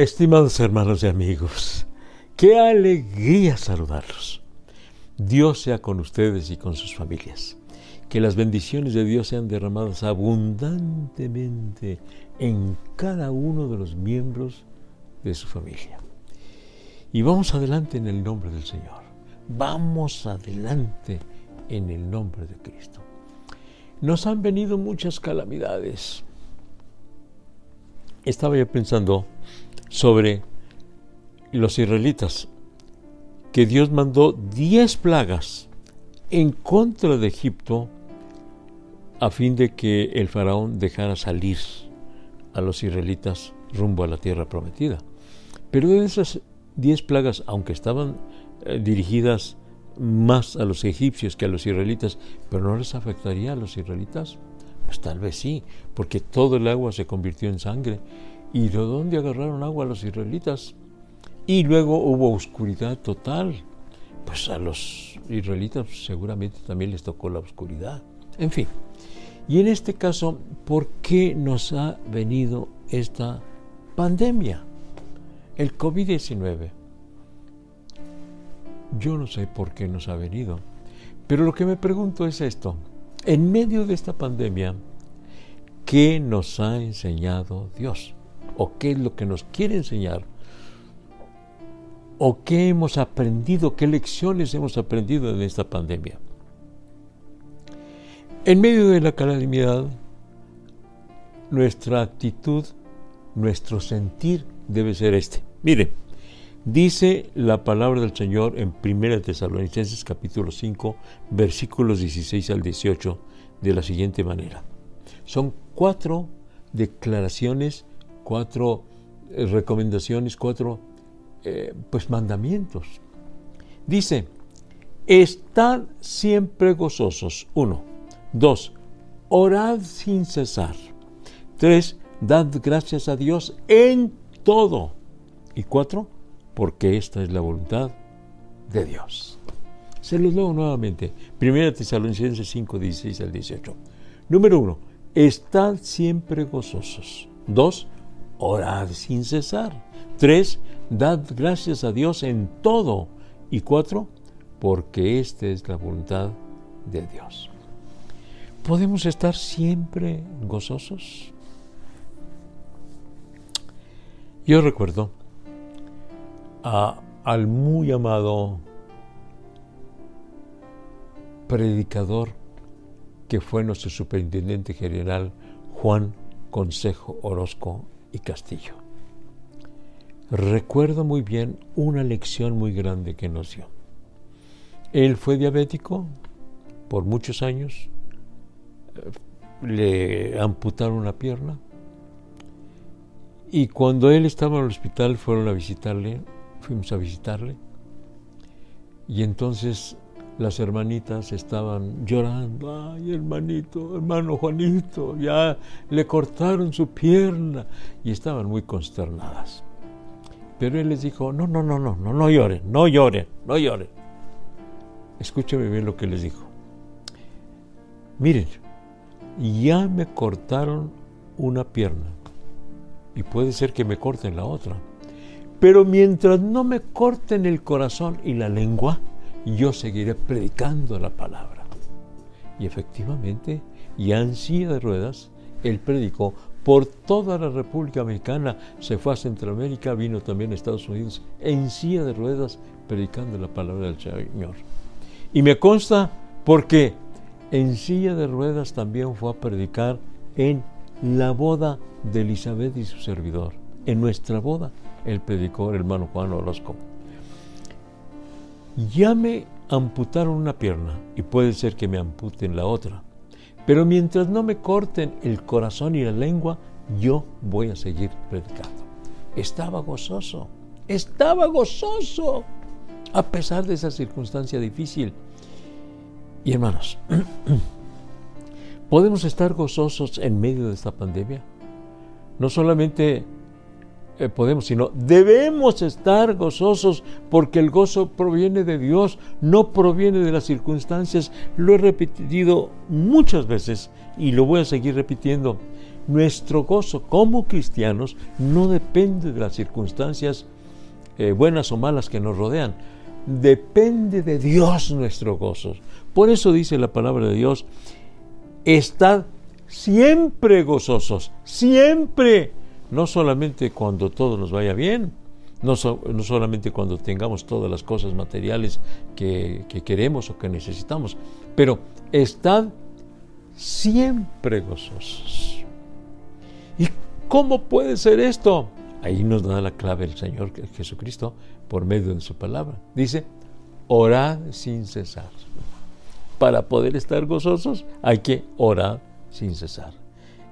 Estimados hermanos y amigos, qué alegría saludarlos. Dios sea con ustedes y con sus familias. Que las bendiciones de Dios sean derramadas abundantemente en cada uno de los miembros de su familia. Y vamos adelante en el nombre del Señor. Vamos adelante en el nombre de Cristo. Nos han venido muchas calamidades. Estaba yo pensando sobre los israelitas, que Dios mandó diez plagas en contra de Egipto a fin de que el faraón dejara salir a los israelitas rumbo a la tierra prometida. Pero de esas diez plagas, aunque estaban eh, dirigidas más a los egipcios que a los israelitas, pero no les afectaría a los israelitas. Pues tal vez sí, porque todo el agua se convirtió en sangre. ¿Y de dónde agarraron agua los israelitas? Y luego hubo oscuridad total. Pues a los israelitas seguramente también les tocó la oscuridad. En fin. Y en este caso, ¿por qué nos ha venido esta pandemia? El COVID-19. Yo no sé por qué nos ha venido, pero lo que me pregunto es esto. En medio de esta pandemia, ¿qué nos ha enseñado Dios? ¿O qué es lo que nos quiere enseñar? ¿O qué hemos aprendido? ¿Qué lecciones hemos aprendido en esta pandemia? En medio de la calamidad, nuestra actitud, nuestro sentir debe ser este. Mire, Dice la palabra del Señor en 1 Tesalonicenses capítulo 5, versículos 16 al 18, de la siguiente manera. Son cuatro declaraciones, cuatro eh, recomendaciones, cuatro eh, pues mandamientos. Dice, estad siempre gozosos. Uno. Dos, orad sin cesar. Tres, dad gracias a Dios en todo. Y cuatro, porque esta es la voluntad de Dios. Se los leo nuevamente. 1 Tesalonicenses 5, 16 al 18. Número 1. Estad siempre gozosos. 2. Orad sin cesar. 3. Dad gracias a Dios en todo. Y 4. Porque esta es la voluntad de Dios. ¿Podemos estar siempre gozosos? Yo recuerdo al muy amado predicador que fue nuestro superintendente general Juan Consejo Orozco y Castillo. Recuerdo muy bien una lección muy grande que nos dio. Él fue diabético por muchos años, le amputaron una pierna y cuando él estaba en el hospital fueron a visitarle fuimos a visitarle y entonces las hermanitas estaban llorando, ay hermanito, hermano Juanito, ya le cortaron su pierna y estaban muy consternadas. Pero él les dijo, no, no, no, no, no, no lloren, no lloren, no lloren. Escúcheme bien lo que les dijo. Miren, ya me cortaron una pierna y puede ser que me corten la otra pero mientras no me corten el corazón y la lengua, yo seguiré predicando la palabra. Y efectivamente, ya en silla de ruedas, él predicó por toda la República Mexicana, se fue a Centroamérica, vino también a Estados Unidos, en silla de ruedas, predicando la palabra del Señor. Y me consta porque en silla de ruedas también fue a predicar en la boda de Elizabeth y su servidor, en nuestra boda el predicó el hermano Juan Orozco. Ya me amputaron una pierna y puede ser que me amputen la otra, pero mientras no me corten el corazón y la lengua, yo voy a seguir predicando. Estaba gozoso, estaba gozoso, a pesar de esa circunstancia difícil. Y hermanos, ¿podemos estar gozosos en medio de esta pandemia? No solamente eh, podemos, sino debemos estar gozosos porque el gozo proviene de Dios, no proviene de las circunstancias. Lo he repetido muchas veces y lo voy a seguir repitiendo. nuestro gozo como cristianos no depende de las circunstancias eh, buenas o malas que nos rodean. Depende de Dios nuestro gozo. Por eso dice la palabra de Dios, estad siempre gozosos, siempre, no solamente cuando todo nos vaya bien, no, solamente cuando tengamos todas las cosas materiales que, que queremos o que necesitamos, pero estad siempre gozosos. ¿Y cómo puede ser esto? Ahí nos da la clave el Señor Jesucristo por medio de su palabra. Dice, orad sin cesar. Para poder estar gozosos hay que orar sin cesar.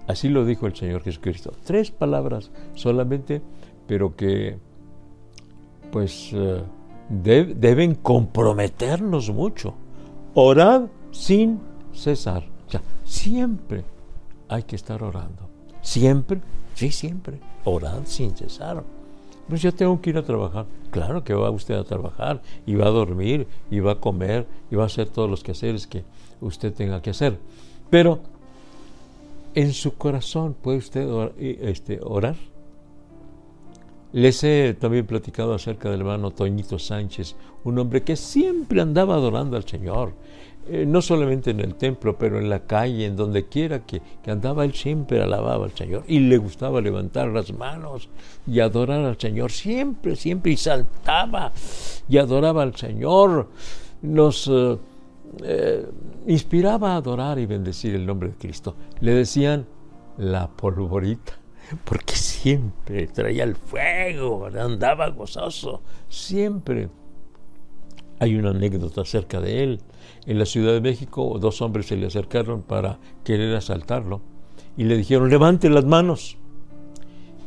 Así lo dijo el Señor Jesucristo. Tres palabras solamente, pero que pues eh, deben comprometernos mucho. Orad sin cesar. O sea, siempre hay que estar orando. Siempre, sí, siempre. Orad sin cesar. Pues yo tengo que ir a trabajar. Claro que va usted a trabajar y va a dormir y va a comer y va a hacer todos los quehaceres que usted tenga que hacer. Pero en su corazón puede usted este, orar. Les he también platicado acerca del hermano Toñito Sánchez, un hombre que siempre andaba adorando al Señor, eh, no solamente en el templo, pero en la calle, en donde quiera que, andaba, él siempre alababa al Señor y le gustaba levantar las manos y adorar al Señor, siempre, siempre, y saltaba y adoraba al Señor. Nos eh, eh, inspiraba a adorar y bendecir el nombre de Cristo. Le decían la polvorita porque siempre traía el fuego, andaba gozoso, siempre. Hay una anécdota acerca de él. En la Ciudad de México dos hombres se le acercaron para querer asaltarlo y le dijeron, levante las manos.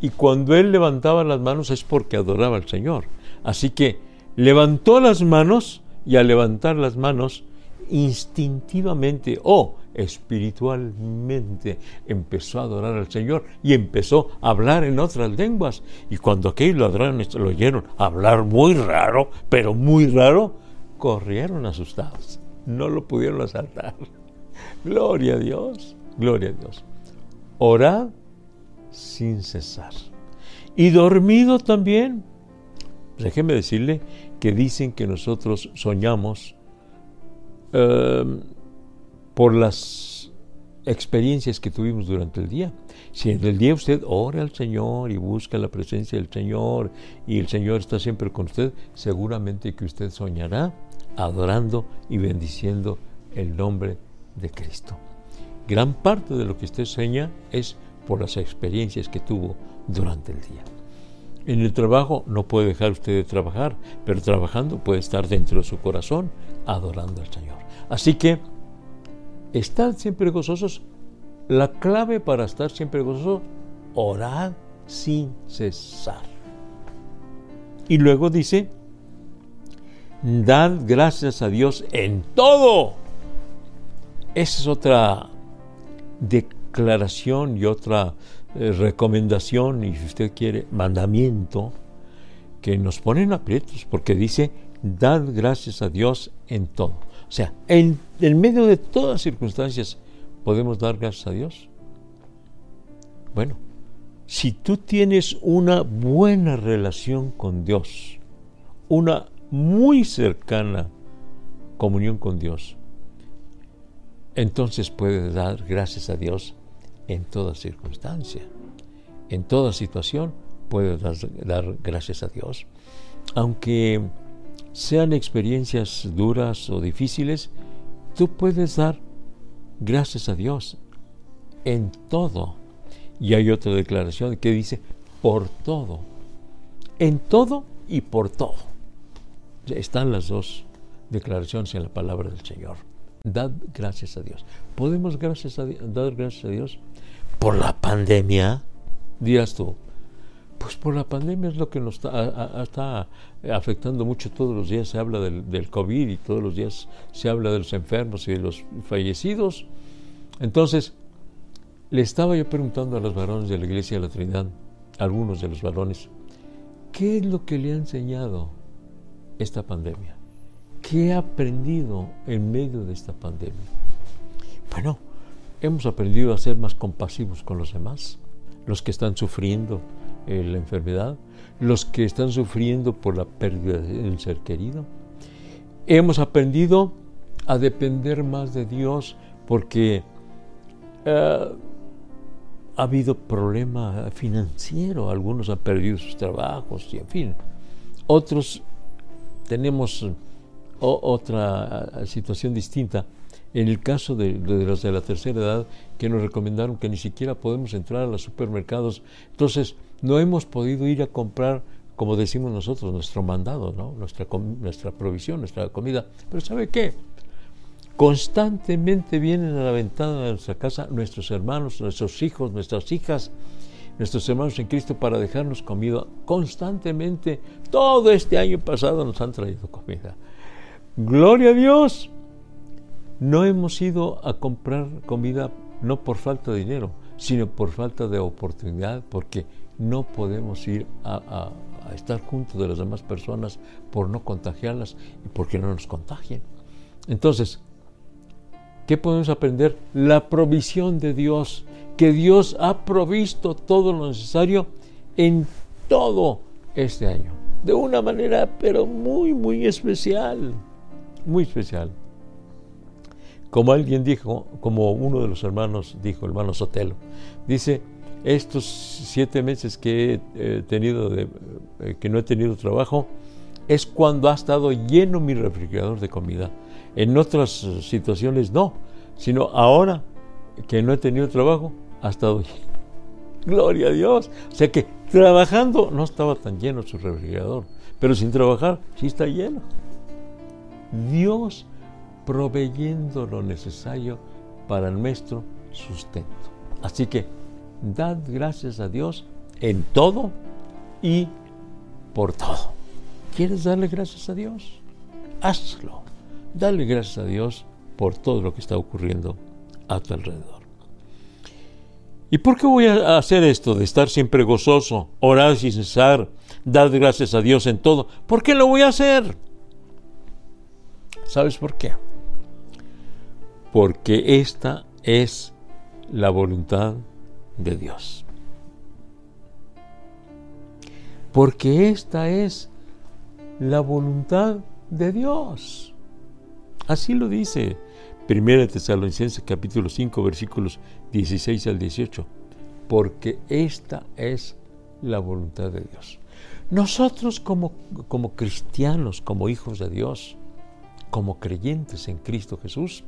Y cuando él levantaba las manos es porque adoraba al Señor. Así que levantó las manos y al levantar las manos, instintivamente o espiritualmente empezó a adorar al Señor y empezó a hablar en otras lenguas. Y cuando aquellos ladrones lo oyeron hablar muy raro, pero muy raro, corrieron asustados. No lo pudieron asaltar. Gloria a Dios, gloria a Dios. Orad sin cesar. Y dormido también. Déjeme decirle que dicen que nosotros soñamos Em, por las experiencias que tuvimos durante el día. Si en el día usted ora al Señor y busca la presencia del Señor y el Señor está siempre con usted, seguramente que usted soñará adorando y bendiciendo el nombre de Cristo. Gran parte de lo que usted sueña es por las experiencias que tuvo durante el día. En el trabajo no puede dejar usted de trabajar, pero trabajando puede estar dentro de su corazón adorando al Señor. Así que, estad siempre gozosos. La clave para estar siempre gozosos, orad sin cesar. Y luego dice, dad gracias a Dios en todo. Esa es otra declaración y otra eh, recomendación, y si usted quiere, mandamiento, que nos ponen aprietos, porque dice, dad gracias a Dios en todo. O sea, en, medio de todas circunstancias, ¿podemos dar gracias a Dios? Bueno, si tú tienes una buena relación con Dios, una muy cercana comunión con Dios, entonces puedes dar gracias a Dios en toda circunstancia. En toda situación puedes dar, dar gracias a Dios. Aunque sean experiencias duras o difíciles, tú puedes dar gracias a Dios en todo. Y hay otra declaración que dice, por todo. En todo y por todo. Están las dos declaraciones en la palabra del Señor. Dad gracias a Dios. ¿Podemos dar gracias a Dios por la pandemia? Dirás tú, pues por la pandemia es lo que nos está, afectando mucho todos los días. Se habla del, COVID y todos los días se habla de los enfermos y de los fallecidos. Entonces, le estaba yo preguntando a los varones de la Iglesia de la Trinidad, algunos de los varones, ¿qué es lo que le ha enseñado esta pandemia? ¿Qué ha aprendido en medio de esta pandemia? Bueno, hemos aprendido a ser más compasivos con los demás, los que están sufriendo eh, la enfermedad, los que están sufriendo por la pérdida del ser querido. Hemos aprendido a depender más de Dios porque eh, ha habido problema financiero, algunos han perdido sus trabajos y en fin, otros tenemos otra eh, situación distinta. En el caso de, los de la tercera edad, que nos recomendaron que ni siquiera podemos entrar a los supermercados, entonces no hemos podido ir a comprar, como decimos nosotros, nuestro mandado, nuestra, nuestra provisión, nuestra comida. Pero ¿sabe qué? Constantemente vienen a la ventana de nuestra casa nuestros hermanos, nuestros hijos, nuestras hijas, nuestros hermanos en Cristo para dejarnos comida. Constantemente, todo este año pasado nos han traído comida. Gloria a Dios. No hemos ido a comprar comida no por falta de dinero, sino por falta de oportunidad, porque no podemos ir a, estar juntos de las demás personas por no contagiarlas y porque no nos contagien. Entonces, ¿qué podemos aprender? La provisión de Dios, que Dios ha provisto todo lo necesario en todo este año, de una manera pero muy, muy especial, muy especial. Como alguien dijo, como uno de los hermanos dijo, hermano Sotelo, dice, estos siete meses que he eh, tenido, eh, que no he tenido trabajo, es cuando ha estado lleno mi refrigerador de comida. En otras eh, situaciones no, sino ahora que no he tenido trabajo, ha estado lleno. Gloria a Dios. O sea que trabajando no estaba tan lleno su refrigerador, pero sin trabajar sí está lleno. Dios proveyendo lo necesario para nuestro sustento. Así que dad gracias a Dios en todo y por todo. ¿Quieres darle gracias a Dios? Hazlo. Dale gracias a Dios por todo lo que está ocurriendo a tu alrededor. ¿Y por qué voy a hacer esto de estar siempre gozoso, orar sin cesar, dar gracias a Dios en todo? ¿Por qué lo voy a hacer? ¿Sabes por qué? porque esta es la voluntad de Dios. Porque esta es la voluntad de Dios. Así lo dice 1 Tesalonicenses capítulo 5 versículos 16 al 18. Porque esta es la voluntad de Dios. Nosotros como, como cristianos, como hijos de Dios, como creyentes en Cristo Jesús,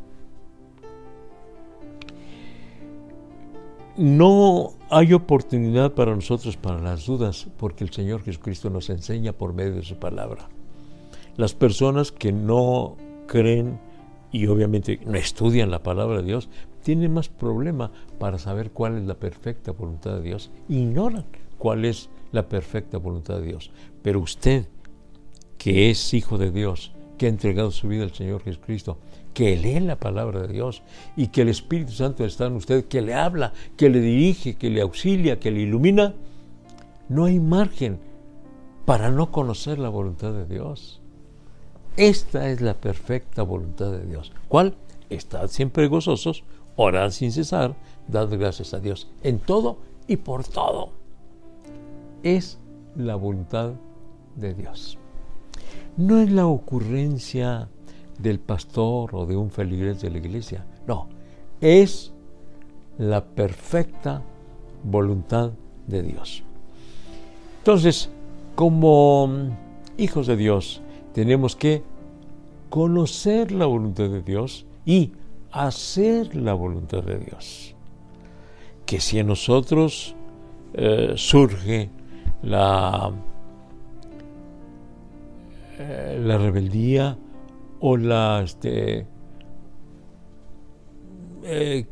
no hay oportunidad para nosotros para las dudas, porque el Señor Jesucristo nos enseña por medio de su palabra. Las personas que no creen y obviamente no estudian la palabra de Dios, tienen más problema para saber cuál es la perfecta voluntad de Dios. Ignoran cuál es la perfecta voluntad de Dios. Pero usted, que es hijo de Dios, que ha entregado su vida al Señor Jesucristo, que lee la palabra de Dios y que el Espíritu Santo está en usted, que le habla, que le dirige, que le auxilia, que le ilumina, no hay margen para no conocer la voluntad de Dios. Esta es la perfecta voluntad de Dios. ¿Cuál? Estad siempre gozosos, orad sin cesar, dad gracias a Dios en todo y por todo. Es la voluntad de Dios. No es la ocurrencia del pastor o de un feligrés de la iglesia. No, es la perfecta voluntad de Dios. Entonces, como hijos de Dios, tenemos que conocer la voluntad de Dios y hacer la voluntad de Dios. Que si en nosotros eh, surge la, eh, la rebeldía, o la, este, eh,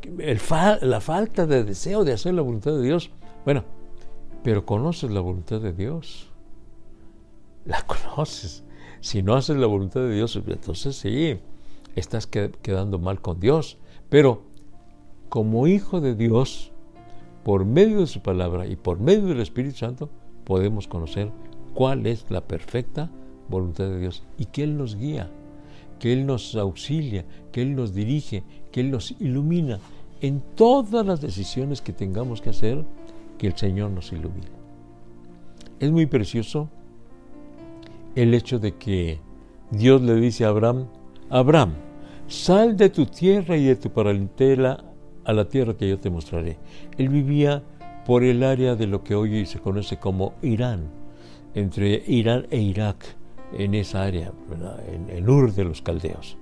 la falta de deseo de hacer la voluntad de Dios. Bueno, pero conoces la voluntad de Dios. La conoces. Si no haces la voluntad de Dios, entonces sí, estás quedando mal con Dios. Pero como hijo de Dios, por medio de su palabra y por medio del Espíritu Santo, podemos conocer cuál es la perfecta voluntad de Dios y que Él nos guía que Él nos auxilia, que Él nos dirige, que Él nos ilumina en todas las decisiones que tengamos que hacer, que el Señor nos ilumine. Es muy precioso el hecho de que Dios le dice a Abraham, Abraham, sal de tu tierra y de tu parentela a la tierra que yo te mostraré. Él vivía por el área de lo que hoy se conoce como Irán, entre Irán e Irak, en esa área, en, Ur de los Caldeos,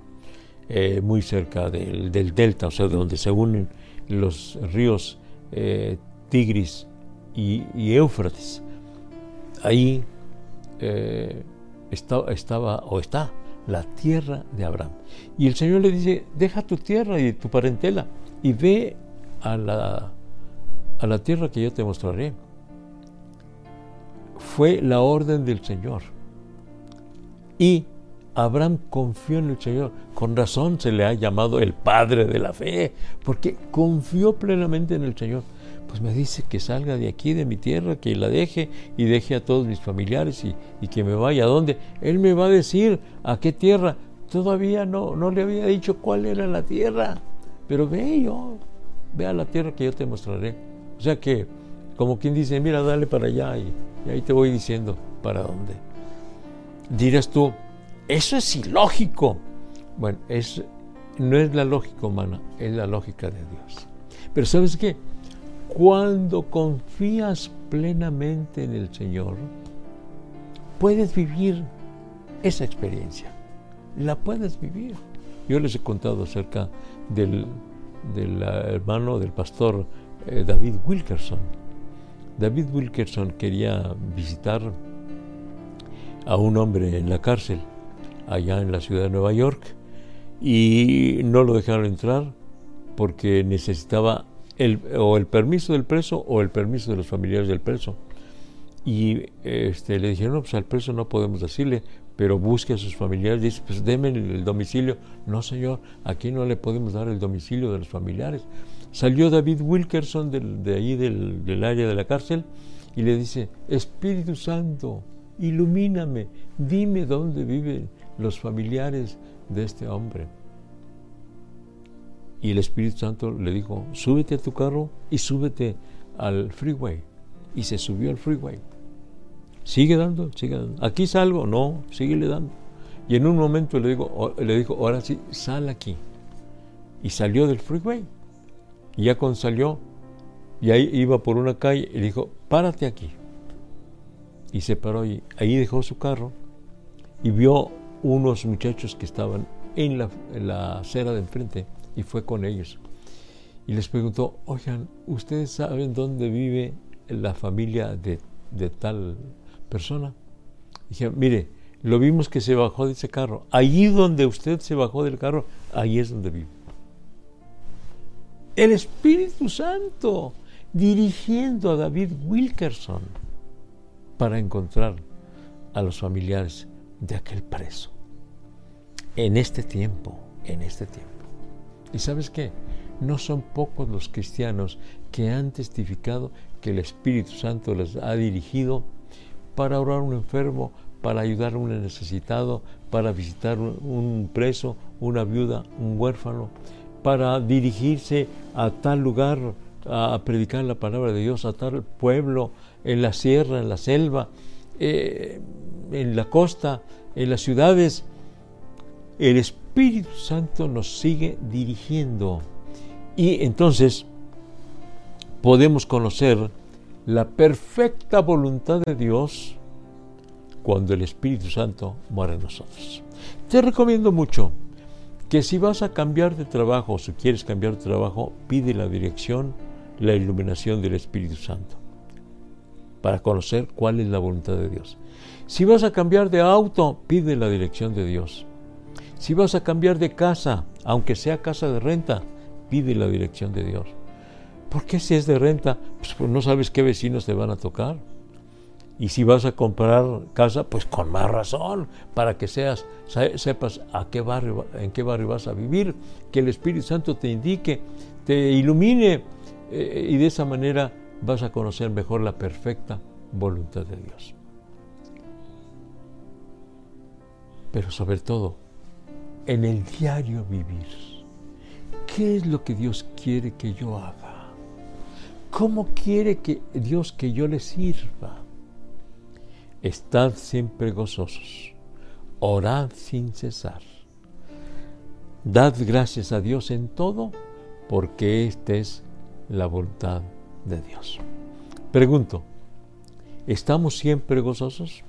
eh, muy cerca del, delta, o sea, donde se unen los ríos eh, Tigris y, Éufrates. Ahí eh, estaba o está la tierra de Abraham. Y el Señor le dice, deja tu tierra y tu parentela y ve a la, a la tierra que yo te mostraré. Fue la orden del Señor. Y Abraham confió en el Señor. Con razón se le ha llamado el Padre de la Fe, porque confió plenamente en el Señor. Pues me dice que salga de aquí, de mi tierra, que la deje y deje a todos mis familiares y, y que me vaya a dónde. Él me va a decir a qué tierra. Todavía no, no le había dicho cuál era la tierra. Pero ve yo, ve a la tierra que yo te mostraré. O sea que, como quien dice, mira, dale para allá y, ahí te voy diciendo para dónde. Dirás tú, eso es ilógico. Bueno, es, no es la lógica humana, es la lógica de Dios. Pero ¿sabes qué? Cuando confías plenamente en el Señor, puedes vivir esa experiencia. La puedes vivir. Yo les he contado acerca del, hermano del pastor eh, David Wilkerson. David Wilkerson quería visitar a un hombre en la cárcel allá en la ciudad de Nueva York y no lo dejaron entrar porque necesitaba el, o el permiso del preso o el permiso de los familiares del preso. Y este, le dijeron, no, pues al preso no podemos decirle, pero busque a sus familiares, dice, pues denme el domicilio. No, señor, aquí no le podemos dar el domicilio de los familiares. Salió David Wilkerson de ahí del, del área de la cárcel y le dice, Espíritu Santo, ilumíname, dime dónde viven los familiares de este hombre. Y el Espíritu Santo le dijo, súbete a tu carro y súbete al freeway. Y se subió al freeway. Sigue dando, sigue dando. Aquí salgo, no, síguele dando. Y en un momento le, digo, le dijo, ahora sí, sal aquí. Y salió del freeway. Y ya cuando salió, y ahí iba por una calle, y dijo, párate aquí. Y se paró y ahí dejó su carro y vio unos muchachos que estaban en la, la acera de enfrente y fue con ellos. Y les preguntó, oigan, ¿ustedes saben dónde vive la familia de, de tal persona. Dije, mire, lo vimos que se bajó de ese carro. Allí donde usted se bajó del carro, ahí es donde vive. El Espíritu Santo dirigiendo a David Wilkerson para encontrar a los familiares de aquel preso. En este tiempo, en este tiempo. ¿Y sabes qué? No son pocos los cristianos que han testificado que el Espíritu Santo les ha dirigido para orar a un enfermo, para ayudar a un necesitado, para visitar un preso, una viuda, un huérfano, para dirigirse a tal lugar a predicar la palabra de Dios, a tal pueblo, en la sierra, en la selva, eh, en la costa, en las ciudades. El Espíritu Santo nos sigue dirigiendo y entonces podemos conocer la perfecta voluntad de Dios cuando el Espíritu Santo muere en nosotros. Te recomiendo mucho que si vas a cambiar de trabajo si quieres cambiar de trabajo, pide la dirección, la iluminación del Espíritu Santo para conocer cuál es la voluntad de Dios. Si vas a cambiar de auto, pide la dirección de Dios. Si vas a cambiar de casa, aunque sea casa de renta, pide la dirección de Dios. ¿Por qué si es de renta? Pues, pues, no sabes qué vecinos te van a tocar. Y si vas a comprar casa, pues con más razón, para que seas, sepas a qué barrio, en qué barrio vas a vivir, que el Espíritu Santo te indique, te ilumine, eh, y de esa manera vas a conocer mejor la perfecta voluntad de Dios. Pero sobre todo, en el diario vivir ¿Qué es lo que Dios quiere que yo haga? ¿Cómo quiere que Dios que yo le sirva? Estad siempre gozosos, orad sin cesar. Dad gracias a Dios en todo, porque esta es la voluntad de Dios. Pregunto, ¿estamos siempre gozosos?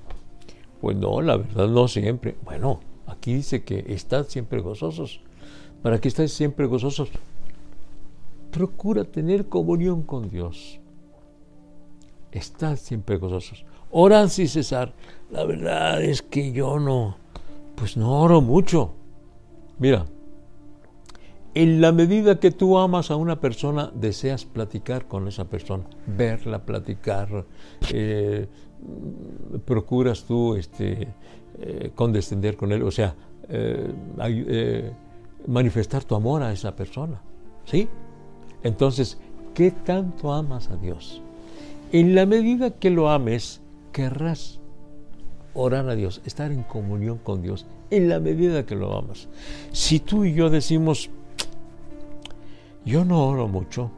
Pues no, la verdad no siempre. Bueno, aquí dice que estad siempre gozosos. ¿Para que estés siempre gozosos? Procura tener comunión con Dios. Estad siempre gozosos. Orad sin cesar. La verdad es que yo no, pues no oro mucho. Mira, en la medida que tú amas a una persona, deseas platicar con esa persona, verla, platicar, eh, procuras tú este, eh, condescender con él, o sea, eh, manifestar tu amor a esa persona. ¿Sí? Entonces, ¿qué tanto amas a Dios? En la medida que lo ames, querrás orar a Dios, estar en comunión con Dios, en la medida que lo amas. Si tú y yo decimos, yo no oro mucho,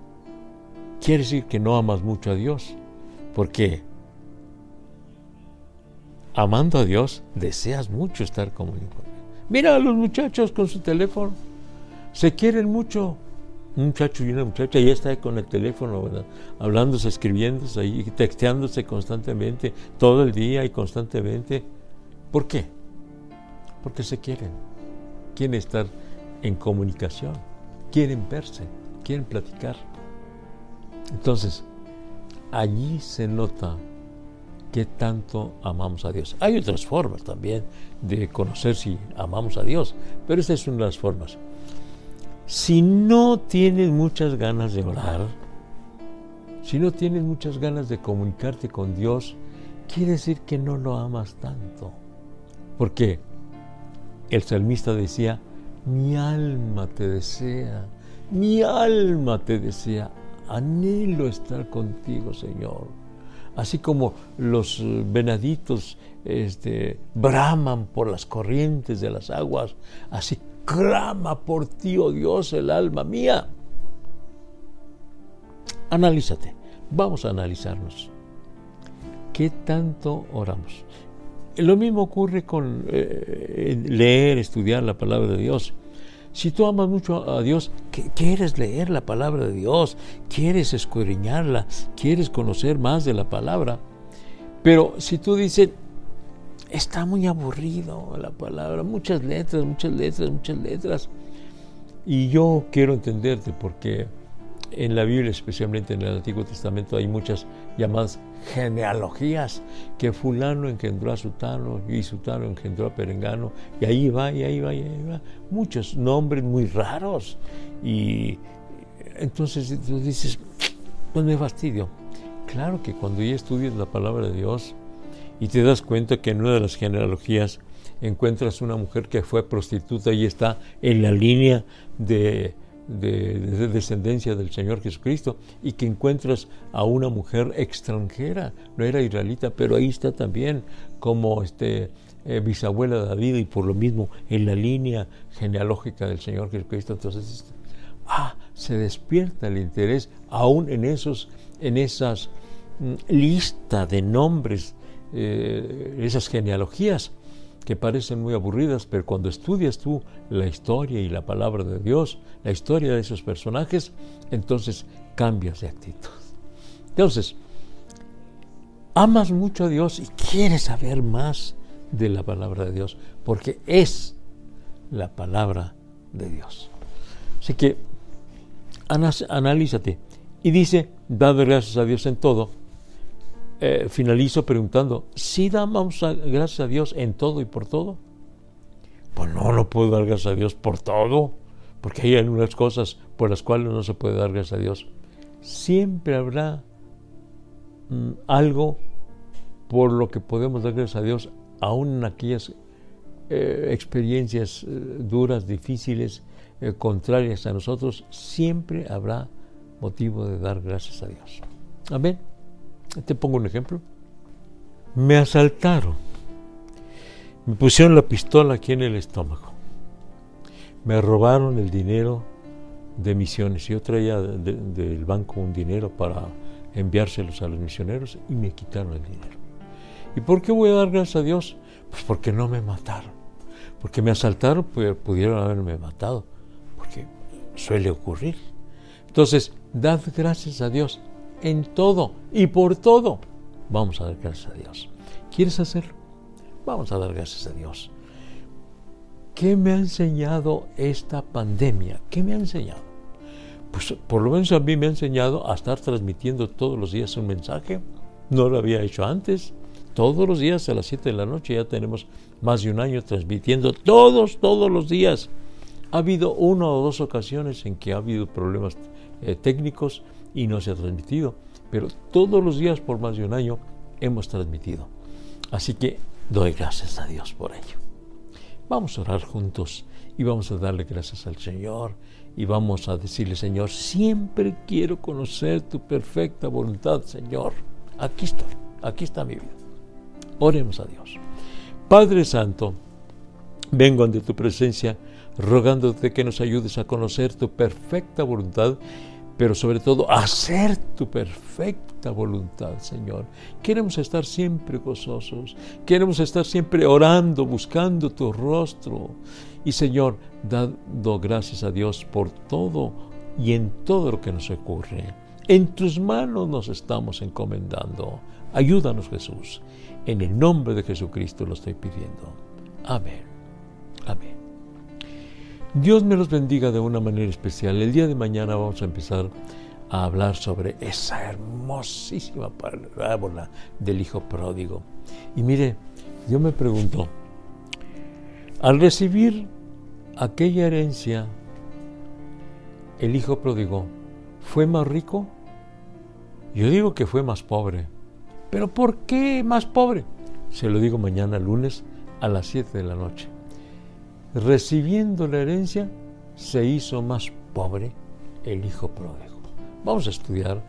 quiere decir que no amas mucho a Dios, porque amando a Dios deseas mucho estar con Él. Mira a los muchachos con su teléfono, se quieren mucho. Un muchacho y una muchacha ya está con el teléfono, hablándose, escribiéndose ahí, texteándose constantemente, todo el día y constantemente. ¿Por qué? Porque se quieren, quieren estar en comunicación quieren verse, quieren platicar. Entonces, allí se nota qué tanto amamos a Dios. Hay otras formas también de conocer si amamos a Dios, pero esta es una de las formas. Si no tienes muchas ganas de orar, si no tienes muchas ganas de comunicarte con Dios, quiere decir que no lo amas tanto. Porque el salmista decía, mi alma te desea, mi alma te desea, anhelo estar contigo, Señor. Así como los eh, venaditos este, braman por las corrientes de las aguas, así clama por ti, oh Dios, el alma mía. Analízate, vamos a analizarnos. ¿Qué tanto oramos? Lo mismo ocurre con eh, leer, estudiar la palabra de Dios. Si tú amas mucho a Dios, quieres leer la palabra de Dios, quieres escudriñarla, quieres conocer más de la palabra. Pero si tú dices, está muy aburrido la palabra, muchas letras, muchas letras, muchas letras. Y yo quiero entenderte porque en la Biblia, especialmente en el Antiguo Testamento, hay muchas llamadas genealogías, que fulano engendró a sutano y sutano engendró a perengano, y ahí va, y ahí va, y ahí va. Muchos nombres muy raros. Y entonces tú dices, pues me fastidio. Claro que cuando ya estudias la palabra de Dios y te das cuenta que en una de las genealogías encuentras una mujer que fue prostituta y está en la línea de de, descendencia del Señor Jesucristo y que encuentras a una mujer extranjera, no era israelita, pero ahí está también como este, eh, bisabuela de David y por lo mismo en la línea genealógica del Señor Jesucristo. Entonces, ah, se despierta el interés aún en esos, en esas mm, lista de nombres, eh, esas genealogías que parecen muy aburridas, pero cuando estudias tú la historia y la palabra de Dios, la historia de esos personajes, entonces cambias de actitud. Entonces, amas mucho a Dios y quieres saber más de la palabra de Dios, porque es la palabra de Dios. Así que analízate. Y dice, dad gracias a Dios en todo eh, finalizo preguntando, ¿sí damos gracias a Dios en todo y por todo? Pues no, no puedo dar gracias a Dios por todo, porque hay algunas cosas por las cuales no se puede dar gracias a Dios. Siempre habrá mm, algo por lo que podemos dar gracias a Dios, aún en aquellas eh, experiencias eh, duras, difíciles, contrarias a nosotros, siempre habrá motivo de dar gracias a Dios. Amén. Te pongo un ejemplo. Me asaltaron. Me pusieron la pistola aquí en el estómago. Me robaron el dinero de misiones. Yo traía del banco un dinero para enviárselos a los misioneros y me quitaron el dinero. ¿Y por qué voy a dar gracias a Dios? Pues porque no me mataron. Porque me asaltaron, pues pudieron haberme matado. Porque suele ocurrir. Entonces, dad gracias a Dios en todo y por todo. Vamos a dar gracias a Dios. ¿Quieres hacerlo? Vamos a dar gracias a Dios. ¿Qué me ha enseñado esta pandemia? ¿Qué me ha enseñado? Pues por lo menos a mí me ha enseñado a estar transmitiendo todos los días un mensaje. No lo había hecho antes. Todos los días a las 7 de la noche ya tenemos más de un año transmitiendo todos, todos los días. Ha habido una o dos ocasiones en que ha habido problemas eh, técnicos y no se ha transmitido, pero todos los días por más de un año hemos transmitido. Así que doy gracias a Dios por ello. Vamos a orar juntos y vamos a darle gracias al Señor y vamos a decirle, Señor, siempre quiero conocer tu perfecta voluntad, Señor. Aquí estoy, aquí está mi vida. Oremos a Dios. Padre Santo, vengo ante tu presencia rogándote que nos ayudes a conocer tu perfecta voluntad pero sobre todo hacer tu perfecta voluntad, Señor. Queremos estar siempre gozosos, queremos estar siempre orando, buscando tu rostro. Y Señor, dando gracias a Dios por todo y en todo lo que nos ocurre. En tus manos nos estamos encomendando. Ayúdanos Jesús. En el nombre de Jesucristo lo estoy pidiendo. Amén. Amén. Dios me los bendiga de una manera especial. El día de mañana vamos a empezar a hablar sobre esa hermosísima parábola del hijo pródigo. Y mire, yo me pregunto, al recibir aquella herencia, el hijo pródigo, ¿fue más rico? Yo digo que fue más pobre. ¿Pero por qué más pobre? Se lo digo mañana lunes a las 7 de la noche recibiendo la herencia, se hizo más pobre el hijo pródigo. Vamos a estudiar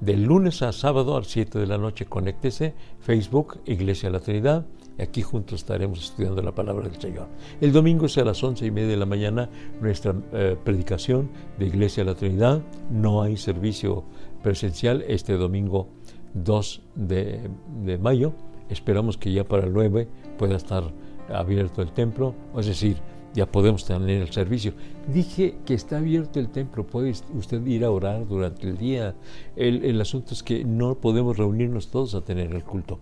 del lunes a sábado a las 7 de la noche. Conéctese, Facebook, Iglesia de la Trinidad. Y aquí juntos estaremos estudiando la palabra del Señor. El domingo es a las once y media de la mañana nuestra eh, predicación de Iglesia de la Trinidad. No hay servicio presencial este domingo 2 de, de mayo. Esperamos que ya para el 9 pueda estar abierto el templo, es decir, ya podemos tener el servicio. Dije que está abierto el templo, puede usted ir a orar durante el día. El, asunto es que no podemos reunirnos todos a tener el culto.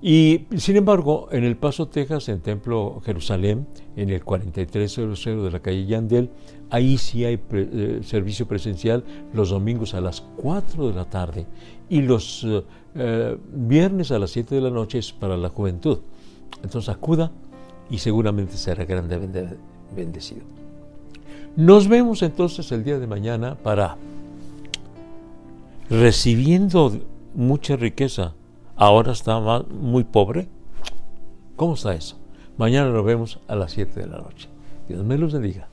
Y sin embargo, en El Paso, Texas, en Templo Jerusalén, en el 4300 de la calle Yandel, ahí sí hay eh, servicio presencial los domingos a las 4 de la tarde y los eh, viernes a las 7 de la noche es para la juventud. Entonces acuda y seguramente será grandemente bendecido. Nos vemos entonces el día de mañana para recibiendo mucha riqueza, ahora está muy pobre. ¿Cómo está eso? Mañana nos vemos a las 7 de la noche. Dios me los bendiga.